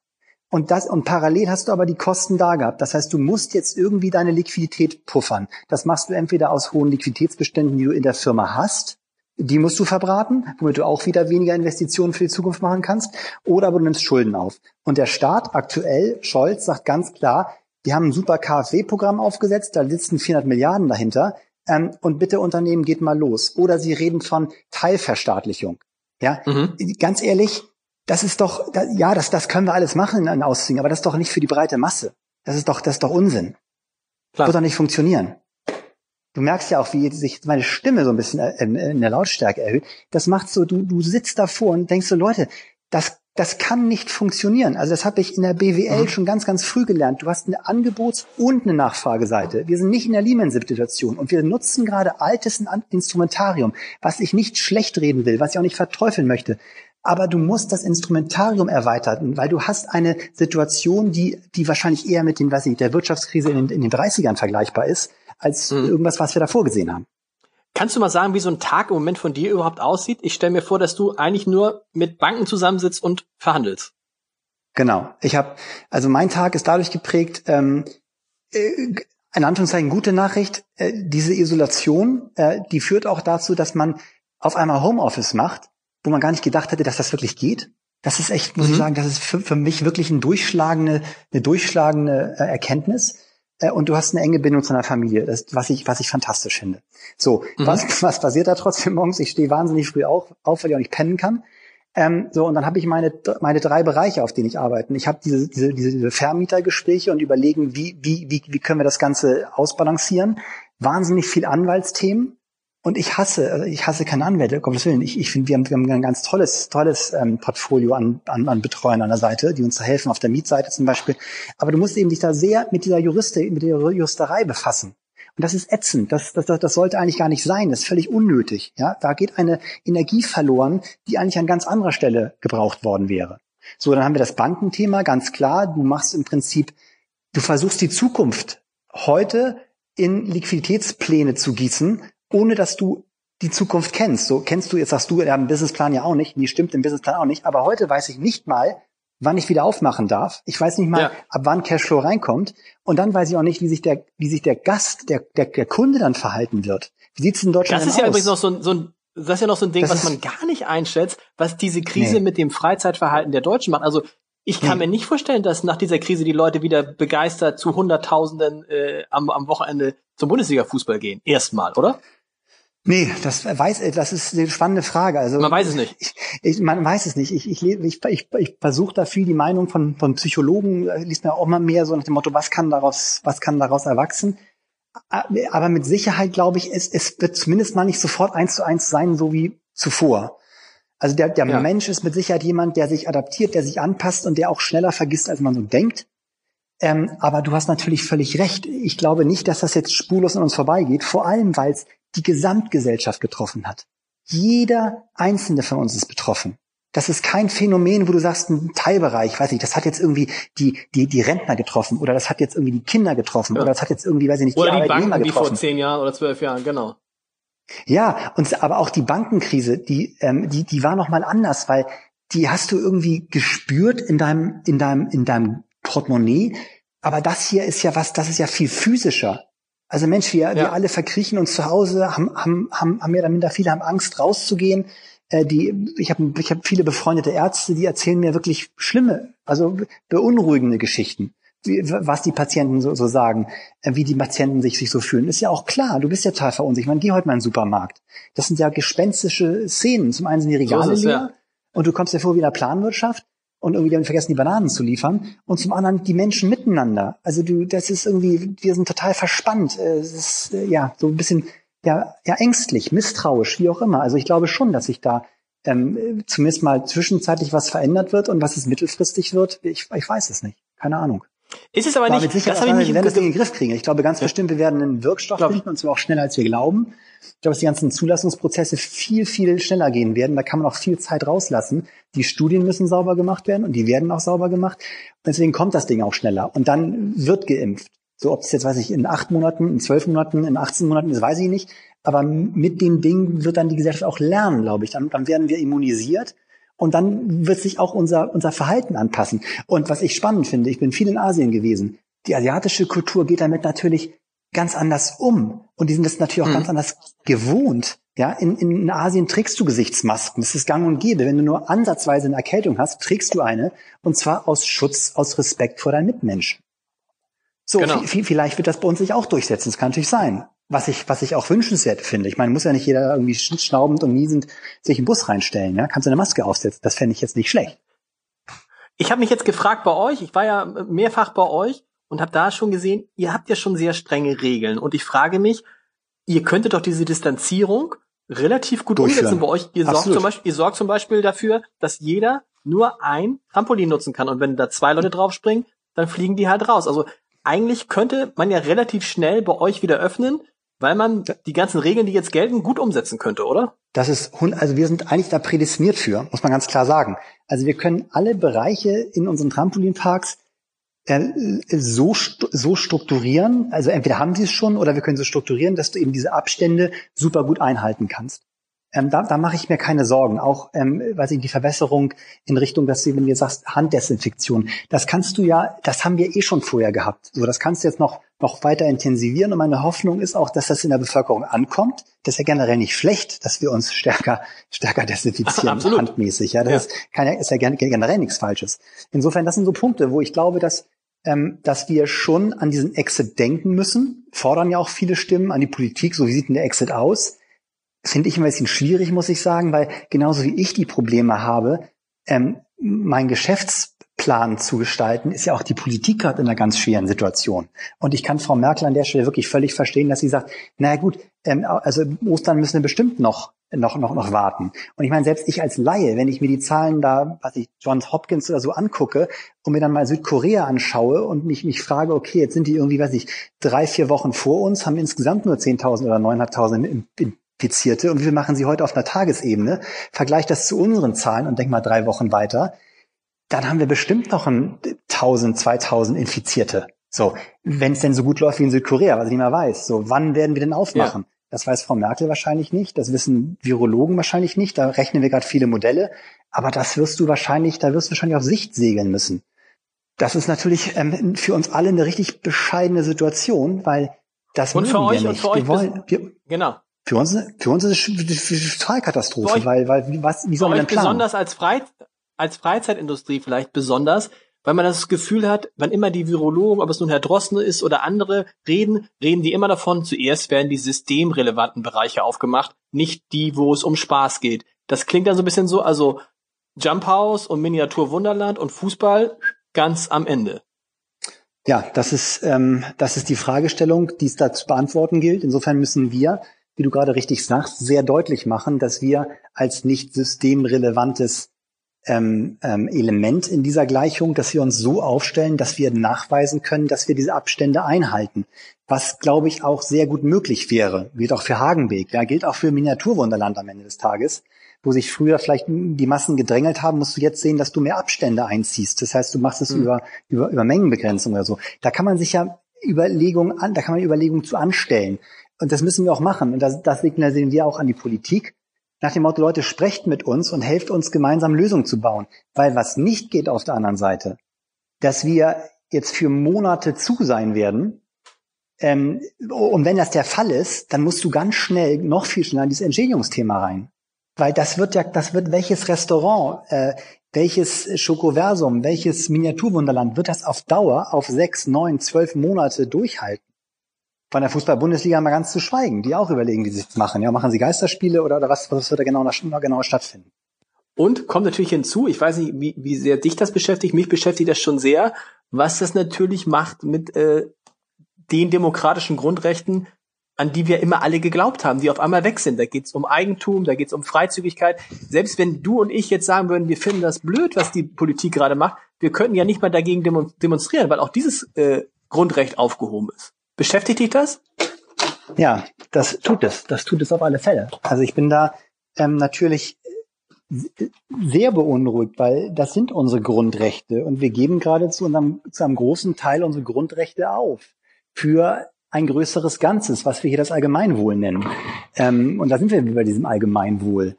Und das, und parallel hast du aber die Kosten da gehabt. Das heißt, du musst jetzt irgendwie deine Liquidität puffern. Das machst du entweder aus hohen Liquiditätsbeständen, die du in der Firma hast. Die musst du verbraten, womit du auch wieder weniger Investitionen für die Zukunft machen kannst. Oder aber du nimmst Schulden auf. Und der Staat aktuell, Scholz, sagt ganz klar, die haben ein super KfW-Programm aufgesetzt, da sitzen 400 Milliarden dahinter. ähm, und bitte Unternehmen geht mal los. Oder sie reden von Teilverstaatlichung. Ja, mhm. ganz ehrlich, das ist doch, ja, das, das können wir alles machen in Ausziehen, aber das ist doch nicht für die breite Masse. Das ist doch, das ist doch Unsinn. Klar. Wird doch nicht funktionieren. Du merkst ja auch, wie sich meine Stimme so ein bisschen äh, in der Lautstärke erhöht. Das macht so, du, du sitzt davor und denkst so, Leute, das, das kann nicht funktionieren. Also das habe ich in der BWL mhm. schon ganz, ganz früh gelernt. Du hast eine Angebots- und eine Nachfrageseite. Wir sind nicht in der Lehman-Situation und wir nutzen gerade altes Instrumentarium, was ich nicht schlecht reden will, was ich auch nicht verteufeln möchte aber du musst das Instrumentarium erweitern, weil du hast eine Situation, die, die wahrscheinlich eher mit den, weiß ich, der Wirtschaftskrise in den, in den 30ern vergleichbar ist, als mhm. irgendwas, was wir davor gesehen haben. Kannst du mal sagen, wie so ein Tag im Moment von dir überhaupt aussieht? Ich stelle mir vor, dass du eigentlich nur mit Banken zusammensitzt und verhandelst. Genau. Ich habe, also mein Tag ist dadurch geprägt, ähm, äh, in Anführungszeichen gute Nachricht, äh, diese Isolation, äh, die führt auch dazu, dass man auf einmal Homeoffice macht wo man gar nicht gedacht hätte, dass das wirklich geht. Das ist echt, muss mhm. ich sagen, das ist für, für mich wirklich ein durchschlagende, eine durchschlagende äh, Erkenntnis. Äh, und du hast eine enge Bindung zu einer Familie, das, was ich, was ich fantastisch finde. So, mhm. was, [LAUGHS] was passiert da trotzdem morgens? Ich stehe wahnsinnig früh auf, auf weil ich auch nicht pennen kann. Ähm, so, und dann habe ich meine, meine drei Bereiche, auf denen ich arbeite. Ich habe diese, diese, diese Vermietergespräche und überlegen, wie, wie, wie, wie können wir das Ganze ausbalancieren. Wahnsinnig viel Anwaltsthemen. Und ich hasse, also ich hasse keine Anwälte, Gottes Willen. Ich, ich finde, wir haben, wir haben ein ganz tolles, tolles ähm, Portfolio an, an, an Betreuern an der Seite, die uns da helfen, auf der Mietseite zum Beispiel. Aber du musst eben dich da sehr mit dieser Juriste, mit der Juristerei befassen. Und das ist ätzend. Das, das, das sollte eigentlich gar nicht sein. Das ist völlig unnötig. Ja, da geht eine Energie verloren, die eigentlich an ganz anderer Stelle gebraucht worden wäre. So, dann haben wir das Bankenthema, ganz klar. Du machst im Prinzip, du versuchst die Zukunft heute in Liquiditätspläne zu gießen ohne dass du die Zukunft kennst. So kennst du, jetzt sagst du, ja, im Businessplan ja auch nicht, nee, stimmt im Businessplan auch nicht, aber heute weiß ich nicht mal, wann ich wieder aufmachen darf. Ich weiß nicht mal, ja. ab wann Cashflow reinkommt. Und dann weiß ich auch nicht, wie sich der, wie sich der Gast, der, der, der Kunde dann verhalten wird. Wie sieht's in Deutschland aus? Das ist ja aus? übrigens noch so ein, so ein das ist ja noch so ein Ding, das was man gar nicht einschätzt, was diese Krise nee. mit dem Freizeitverhalten der Deutschen macht. Also ich kann nee. mir nicht vorstellen, dass nach dieser Krise die Leute wieder begeistert zu Hunderttausenden äh, am, am Wochenende zum Bundesliga-Fußball gehen. Erstmal, oder? Nee, das weiß, das ist eine spannende Frage. Also man weiß es nicht. Ich, ich, man weiß es nicht. Ich, ich, ich, ich, ich versuche da viel die Meinung von, von Psychologen, äh, liest mir auch mal mehr so nach dem Motto, was kann daraus, was kann daraus erwachsen? Aber mit Sicherheit glaube ich, es, es wird zumindest mal nicht sofort eins zu eins sein, so wie zuvor. Also der, der ja. Mensch ist mit Sicherheit jemand, der sich adaptiert, der sich anpasst und der auch schneller vergisst, als man so denkt. Ähm, aber du hast natürlich völlig recht. Ich glaube nicht, dass das jetzt spurlos an uns vorbeigeht, vor allem weil es die Gesamtgesellschaft getroffen hat. Jeder einzelne von uns ist betroffen. Das ist kein Phänomen, wo du sagst, ein Teilbereich, weiß ich, das hat jetzt irgendwie die, die, die Rentner getroffen oder das hat jetzt irgendwie die Kinder getroffen ja. oder das hat jetzt irgendwie, weiß ich nicht, oder die, die Banken, getroffen. Wie vor zehn Jahren oder zwölf Jahren, genau. Ja, und aber auch die Bankenkrise, die, ähm, die, die war noch mal anders, weil die hast du irgendwie gespürt in deinem, in deinem, in deinem Portemonnaie. Aber das hier ist ja was, das ist ja viel physischer. Also Mensch, wir, ja. wir alle verkriechen uns zu Hause, haben, haben, haben, haben mehr oder minder viele haben Angst rauszugehen. Äh, die, ich habe ich hab viele befreundete Ärzte, die erzählen mir wirklich schlimme, also beunruhigende Geschichten, wie, was die Patienten so, so sagen, äh, wie die Patienten sich, sich so fühlen. Ist ja auch klar, du bist ja total verunsichert. Man geh heute mal in den Supermarkt. Das sind ja gespenstische Szenen. Zum einen sind die Regale so leer ja. und du kommst dir vor wie in der Planwirtschaft und irgendwie haben vergessen, die Bananen zu liefern. Und zum anderen die Menschen miteinander. Also du, das ist irgendwie, wir sind total verspannt. Äh, es ist äh, ja so ein bisschen ja, ja ängstlich, misstrauisch, wie auch immer. Also ich glaube schon, dass sich da ähm, zumindest mal zwischenzeitlich was verändert wird und was es mittelfristig wird, ich, ich weiß es nicht. Keine Ahnung. Ist es aber nicht, sicher, das habe ich nicht wir werden das Ding in den Griff kriegen. Ich glaube ganz ja. bestimmt, wir werden einen Wirkstoff finden und zwar auch schneller als wir glauben. Ich glaube, dass die ganzen Zulassungsprozesse viel, viel schneller gehen werden. Da kann man auch viel Zeit rauslassen. Die Studien müssen sauber gemacht werden und die werden auch sauber gemacht. Und deswegen kommt das Ding auch schneller. Und dann wird geimpft. So, ob es jetzt, weiß ich, in acht Monaten, in zwölf Monaten, in 18 Monaten ist, weiß ich nicht. Aber mit dem Ding wird dann die Gesellschaft auch lernen, glaube ich. Dann, dann werden wir immunisiert. Und dann wird sich auch unser, unser Verhalten anpassen. Und was ich spannend finde, ich bin viel in Asien gewesen. Die asiatische Kultur geht damit natürlich ganz anders um. Und die sind das natürlich auch mhm. ganz anders gewohnt. Ja, in, in Asien trägst du Gesichtsmasken. Das ist gang und gäbe. Wenn du nur ansatzweise eine Erkältung hast, trägst du eine. Und zwar aus Schutz, aus Respekt vor deinen Mitmenschen. So, genau. vielleicht wird das bei uns sich auch durchsetzen. Das kann natürlich sein. Was ich, was ich auch wünschenswert finde. Ich meine, muss ja nicht jeder irgendwie schnaubend und niesend sich im Bus reinstellen. Ja? Kannst du eine Maske aufsetzen. Das fände ich jetzt nicht schlecht. Ich habe mich jetzt gefragt bei euch, ich war ja mehrfach bei euch und habe da schon gesehen, ihr habt ja schon sehr strenge Regeln. Und ich frage mich, ihr könntet doch diese Distanzierung relativ gut umsetzen bei euch. Ihr sorgt, zum Beispiel, ihr sorgt zum Beispiel dafür, dass jeder nur ein Trampolin nutzen kann. Und wenn da zwei Leute draufspringen, dann fliegen die halt raus. Also eigentlich könnte man ja relativ schnell bei euch wieder öffnen, weil man die ganzen Regeln, die jetzt gelten, gut umsetzen könnte, oder? Das ist, also wir sind eigentlich da prädestiniert für, muss man ganz klar sagen. Also wir können alle Bereiche in unseren Trampolinparks äh, so, so strukturieren, also entweder haben sie es schon oder wir können so strukturieren, dass du eben diese Abstände super gut einhalten kannst. Ähm, da, da mache ich mir keine Sorgen. Auch, ähm, weiß ich, die Verbesserung in Richtung, dass du, wenn du sagst, Handdesinfektion, das kannst du ja, das haben wir eh schon vorher gehabt. So, das kannst du jetzt noch, noch weiter intensivieren. Und meine Hoffnung ist auch, dass das in der Bevölkerung ankommt. Das ist ja generell nicht schlecht, dass wir uns stärker, stärker desinfizieren, [LAUGHS] Ach, handmäßig. Ja, das ja. Ist, kann ja, ist ja generell nichts Falsches. Insofern, das sind so Punkte, wo ich glaube, dass ähm, dass wir schon an diesen Exit denken müssen, fordern ja auch viele Stimmen an die Politik, so wie sieht denn der Exit aus? Finde ich ein bisschen schwierig, muss ich sagen, weil genauso wie ich die Probleme habe, ähm, mein Geschäftsplan zu gestalten, ist ja auch die Politik gerade in einer ganz schweren Situation. Und ich kann Frau Merkel an der Stelle wirklich völlig verstehen, dass sie sagt, naja gut, ähm, also Ostern müssen wir bestimmt noch noch, noch, noch warten. Und ich meine, selbst ich als Laie, wenn ich mir die Zahlen da, was ich Johns Hopkins oder so angucke und mir dann mal Südkorea anschaue und mich, mich frage, okay, jetzt sind die irgendwie, weiß ich, drei, vier Wochen vor uns, haben insgesamt nur 10.000 oder 9.500 Infizierte und wie viel machen sie heute auf einer Tagesebene? Vergleich das zu unseren Zahlen und denk mal drei Wochen weiter. Dann haben wir bestimmt noch ein 1000, 2000 Infizierte. So, wenn es denn so gut läuft wie in Südkorea, was ich nicht mehr weiß. So, wann werden wir denn aufmachen? Ja. Das weiß Frau Merkel wahrscheinlich nicht, das wissen Virologen wahrscheinlich nicht, da rechnen wir gerade viele Modelle, aber das wirst du wahrscheinlich, da wirst du wahrscheinlich auf Sicht segeln müssen. Das ist natürlich ähm, für uns alle eine richtig bescheidene Situation, weil das und für euch und für euch wir wollen, wir, genau für uns, für uns ist es eine Totalkatastrophe, weil, weil, was, wie soll man denn planen? Besonders als, Frei, als Freizeitindustrie vielleicht besonders, weil man das Gefühl hat, wann immer die Virologen, ob es nun Herr Drossner ist oder andere reden, reden die immer davon, zuerst werden die systemrelevanten Bereiche aufgemacht, nicht die, wo es um Spaß geht. Das klingt dann so ein bisschen so, also Jump House und Miniatur Wunderland und Fußball ganz am Ende. Ja, das ist, ähm, das ist die Fragestellung, die es da zu beantworten gilt. Insofern müssen wir wie du gerade richtig sagst, sehr deutlich machen, dass wir als nicht systemrelevantes ähm, ähm, Element in dieser Gleichung, dass wir uns so aufstellen, dass wir nachweisen können, dass wir diese Abstände einhalten. Was, glaube ich, auch sehr gut möglich wäre. Gilt auch für Hagenbeek, ja, gilt auch für Miniaturwunderland am Ende des Tages. Wo sich früher vielleicht die Massen gedrängelt haben, musst du jetzt sehen, dass du mehr Abstände einziehst. Das heißt, du machst es mhm. über, über, über Mengenbegrenzung oder so. Da kann man sich ja Überlegungen an, da kann man Überlegungen zu anstellen. Und das müssen wir auch machen. Und das, das signalisieren wir auch an die Politik. Nach dem Motto, Leute, sprecht mit uns und helft uns gemeinsam Lösungen zu bauen. Weil was nicht geht auf der anderen Seite, dass wir jetzt für Monate zu sein werden. Ähm, und wenn das der Fall ist, dann musst du ganz schnell, noch viel schneller in dieses Entschädigungsthema rein. Weil das wird ja, das wird welches Restaurant, äh, welches Schokoversum, welches Miniaturwunderland wird das auf Dauer auf sechs, neun, zwölf Monate durchhalten? Von der Fußball-Bundesliga mal ganz zu schweigen, die auch überlegen, wie sie es machen. Ja, machen sie Geisterspiele oder, oder was, was wird da genau, genau stattfinden? Und kommt natürlich hinzu, ich weiß nicht, wie, wie sehr dich das beschäftigt, mich beschäftigt das schon sehr, was das natürlich macht mit äh, den demokratischen Grundrechten, an die wir immer alle geglaubt haben, die auf einmal weg sind. Da geht's um Eigentum, da geht's um Freizügigkeit. Selbst wenn du und ich jetzt sagen würden, wir finden das blöd, was die Politik gerade macht, wir könnten ja nicht mal dagegen demonstrieren, weil auch dieses äh, Grundrecht aufgehoben ist. Beschäftigt dich das? Ja, das tut es. Das tut es auf alle Fälle. Also ich bin da ähm, natürlich sehr beunruhigt, weil das sind unsere Grundrechte und wir geben gerade zu unserem, zu einem großen Teil unsere Grundrechte auf für ein größeres Ganzes, was wir hier das Allgemeinwohl nennen. Ähm, und da sind wir bei diesem Allgemeinwohl.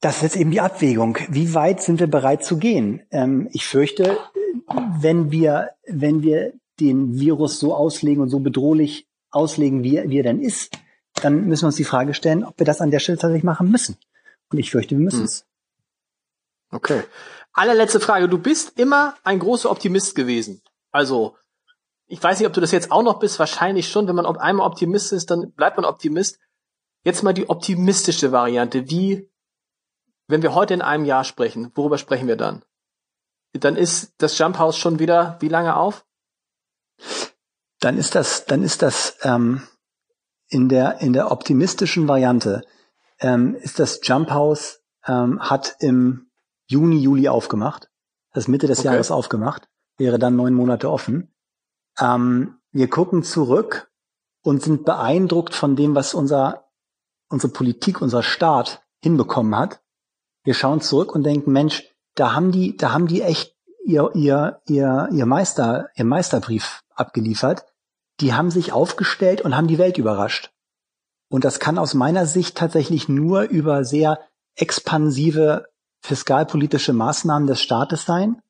Das ist jetzt eben die Abwägung. Wie weit sind wir bereit zu gehen? Ähm, ich fürchte, wenn wir, wenn wir den Virus so auslegen und so bedrohlich auslegen, wie, wie er denn ist, dann müssen wir uns die Frage stellen, ob wir das an der Stelle tatsächlich machen müssen. Und ich fürchte, wir müssen es. Hm. Okay. Allerletzte Frage. Du bist immer ein großer Optimist gewesen. Also ich weiß nicht, ob du das jetzt auch noch bist, wahrscheinlich schon. Wenn man einmal Optimist ist, dann bleibt man Optimist. Jetzt mal die optimistische Variante. Wie, wenn wir heute in einem Jahr sprechen, worüber sprechen wir dann? Dann ist das Jump House schon wieder wie lange auf? Dann ist das, dann ist das ähm, in der in der optimistischen Variante ähm, ist das Jump House ähm, hat im Juni Juli aufgemacht, das Mitte des okay. Jahres aufgemacht, wäre dann neun Monate offen. Ähm, wir gucken zurück und sind beeindruckt von dem, was unser, unsere Politik, unser Staat hinbekommen hat. Wir schauen zurück und denken, Mensch, da haben die, da haben die echt ihr, ihr, ihr, ihr Meister, ihr Meisterbrief abgeliefert. Die haben sich aufgestellt und haben die Welt überrascht. Und das kann aus meiner Sicht tatsächlich nur über sehr expansive fiskalpolitische Maßnahmen des Staates sein.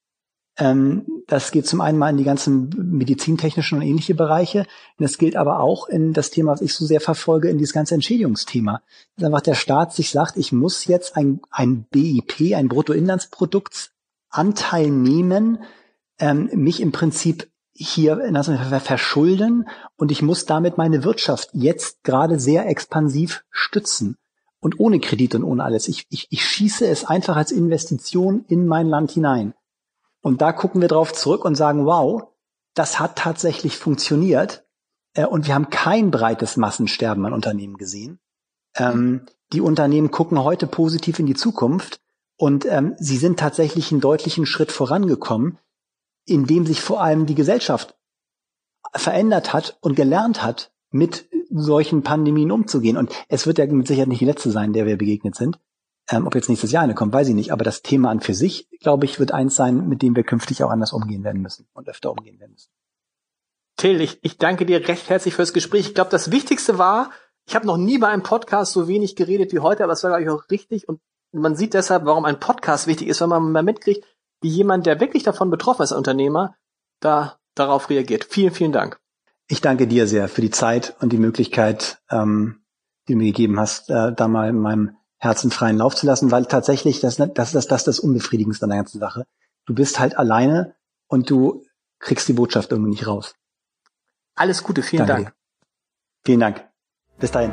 Ähm, das geht zum einen mal in die ganzen medizintechnischen und ähnliche Bereiche. Und das gilt aber auch in das Thema, was ich so sehr verfolge, in dieses ganze Entschädigungsthema. Dass einfach der Staat sich sagt, ich muss jetzt ein, ein BIP, ein Bruttoinlandsproduktanteil nehmen, ähm, mich im Prinzip hier verschulden und ich muss damit meine Wirtschaft jetzt gerade sehr expansiv stützen und ohne Kredit und ohne alles. Ich, ich, ich schieße es einfach als Investition in mein Land hinein. Und da gucken wir drauf zurück und sagen, wow, das hat tatsächlich funktioniert. Äh, und wir haben kein breites Massensterben an Unternehmen gesehen. Ähm, die Unternehmen gucken heute positiv in die Zukunft und ähm, sie sind tatsächlich einen deutlichen Schritt vorangekommen, indem sich vor allem die Gesellschaft verändert hat und gelernt hat, mit solchen Pandemien umzugehen. Und es wird ja mit Sicherheit nicht die letzte sein, der wir begegnet sind. Ähm, ob jetzt nächstes Jahr eine kommt, weiß ich nicht. Aber das Thema an für sich, glaube ich, wird eins sein, mit dem wir künftig auch anders umgehen werden müssen und öfter umgehen werden müssen. Till, ich, ich danke dir recht herzlich fürs Gespräch. Ich glaube, das Wichtigste war, ich habe noch nie bei einem Podcast so wenig geredet wie heute, aber es war, glaube ich, auch richtig. Und man sieht deshalb, warum ein Podcast wichtig ist, wenn man mal mitkriegt, wie jemand, der wirklich davon betroffen ist, Unternehmer, da darauf reagiert. Vielen, vielen Dank. Ich danke dir sehr für die Zeit und die Möglichkeit, ähm, die du mir gegeben hast, äh, da mal in meinem Herzen freien Lauf zu lassen, weil tatsächlich das, das, das, das das Unbefriedigendste an der ganzen Sache. Du bist halt alleine und du kriegst die Botschaft irgendwie nicht raus. Alles Gute, vielen Danke Dank. Dir. Vielen Dank. Bis dahin.